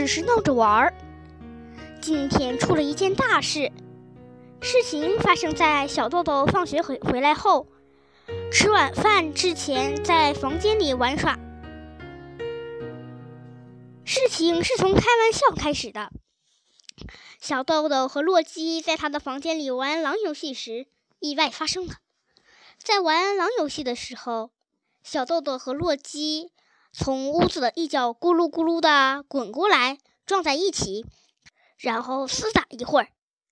只是闹着玩儿。今天出了一件大事，事情发生在小豆豆放学回回来后，吃晚饭之前在房间里玩耍。事情是从开玩笑开始的。小豆豆和洛基在他的房间里玩狼游戏时，意外发生了。在玩狼游戏的时候，小豆豆和洛基从屋子的一角咕噜咕噜的滚过来，撞在一起，然后厮打一会儿，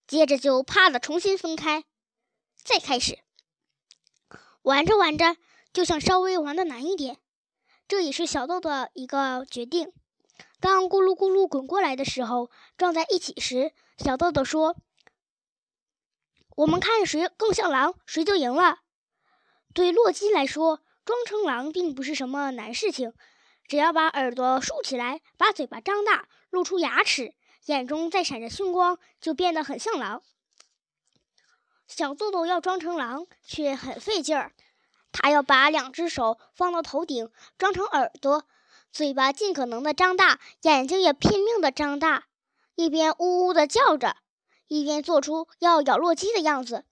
接着就啪的重新分开，再开始玩着玩着，就想稍微玩的难一点。这也是小豆的一个决定。当咕噜咕噜滚过来的时候，撞在一起时，小豆豆说：“我们看谁更像狼，谁就赢了。”对洛基来说，装成狼并不是什么难事情，只要把耳朵竖起来，把嘴巴张大，露出牙齿，眼中再闪着凶光，就变得很像狼。小豆豆要装成狼却很费劲儿，他要把两只手放到头顶，装成耳朵。嘴巴尽可能的张大，眼睛也拼命的张大，一边呜呜的叫着，一边做出要咬洛基的样子。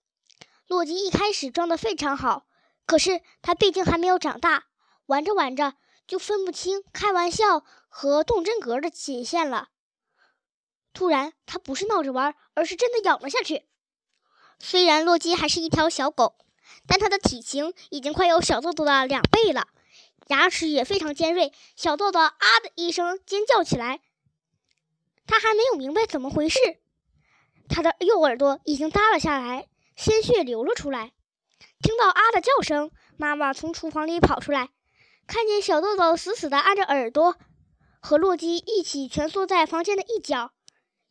洛基一开始装的非常好，可是他毕竟还没有长大，玩着玩着就分不清开玩笑和动真格的界限了。突然，他不是闹着玩，而是真的咬了下去。虽然洛基还是一条小狗，但它的体型已经快有小豆豆的两倍了。牙齿也非常尖锐，小豆豆啊的一声尖叫起来。他还没有明白怎么回事，他的右耳朵已经耷了下来，鲜血流了出来。听到啊的叫声，妈妈从厨房里跑出来，看见小豆豆死死地按着耳朵，和洛基一起蜷缩在房间的一角，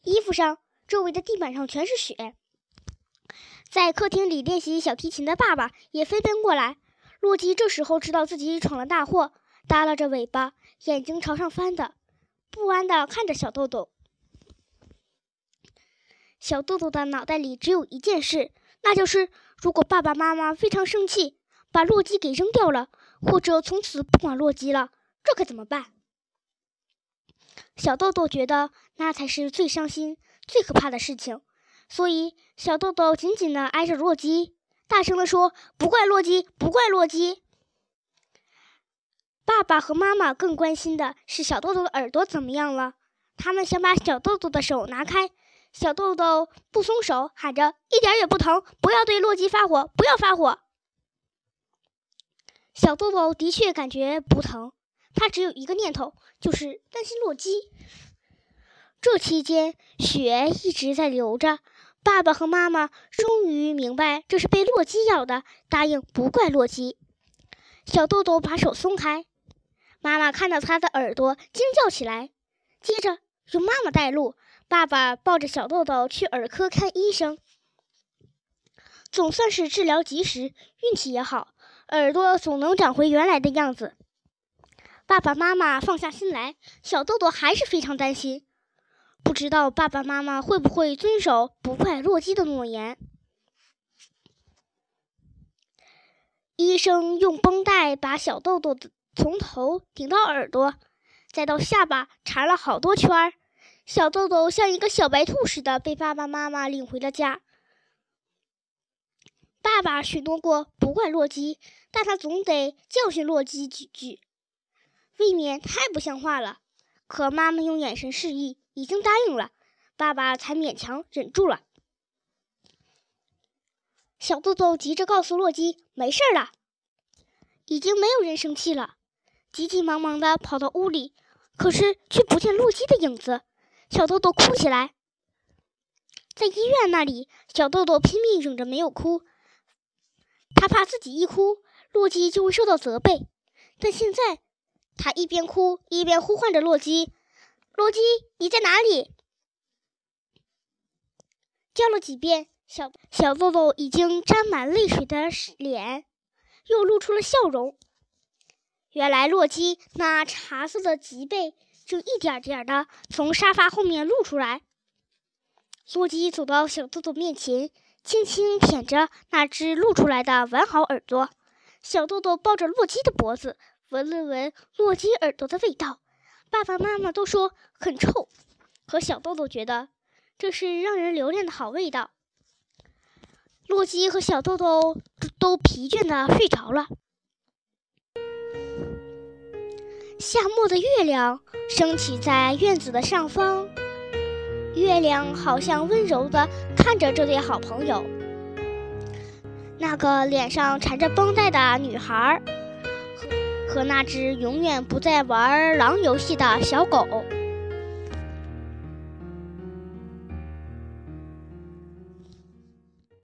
衣服上、周围的地板上全是血。在客厅里练习小提琴的爸爸也飞奔过来。洛基这时候知道自己闯了大祸，耷拉着尾巴，眼睛朝上翻的，不安地看着小豆豆。小豆豆的脑袋里只有一件事，那就是如果爸爸妈妈非常生气，把洛基给扔掉了，或者从此不管洛基了，这可怎么办？小豆豆觉得那才是最伤心、最可怕的事情，所以小豆豆紧紧地挨着洛基。大声地说：“不怪洛基，不怪洛基。”爸爸和妈妈更关心的是小豆豆的耳朵怎么样了。他们想把小豆豆的手拿开，小豆豆不松手，喊着：“一点也不疼，不要对洛基发火，不要发火。”小豆豆的确感觉不疼，他只有一个念头，就是担心洛基。这期间，血一直在流着。爸爸和妈妈终于明白这是被洛基咬的，答应不怪洛基。小豆豆把手松开，妈妈看到他的耳朵，惊叫起来。接着由妈妈带路，爸爸抱着小豆豆去耳科看医生。总算是治疗及时，运气也好，耳朵总能长回原来的样子。爸爸妈妈放下心来，小豆豆还是非常担心。不知道爸爸妈妈会不会遵守不怪洛基的诺言？医生用绷带把小豆豆从头顶到耳朵，再到下巴缠了好多圈儿。小豆豆像一个小白兔似的被爸爸妈妈领回了家。爸爸许诺过不怪洛基，但他总得教训洛基几句，未免太不像话了。可妈妈用眼神示意。已经答应了，爸爸才勉强忍住了。小豆豆急着告诉洛基：“没事了，已经没有人生气了。”急急忙忙的跑到屋里，可是却不见洛基的影子。小豆豆哭起来。在医院那里，小豆豆拼命忍着没有哭，他怕自己一哭，洛基就会受到责备。但现在，他一边哭一边呼唤着洛基。洛基，你在哪里？叫了几遍，小小豆豆已经沾满泪水的脸又露出了笑容。原来洛基那茶色的脊背正一点点的从沙发后面露出来。洛基走到小豆豆面前，轻轻舔着那只露出来的完好耳朵。小豆豆抱着洛基的脖子，闻了闻洛基耳朵的味道。爸爸妈妈都说很臭，可小豆豆觉得这是让人留恋的好味道。洛基和小豆豆都疲倦的睡着了。夏末的月亮升起在院子的上方，月亮好像温柔的看着这对好朋友。那个脸上缠着绷带的女孩，和和那只永远不再玩狼游戏的小狗。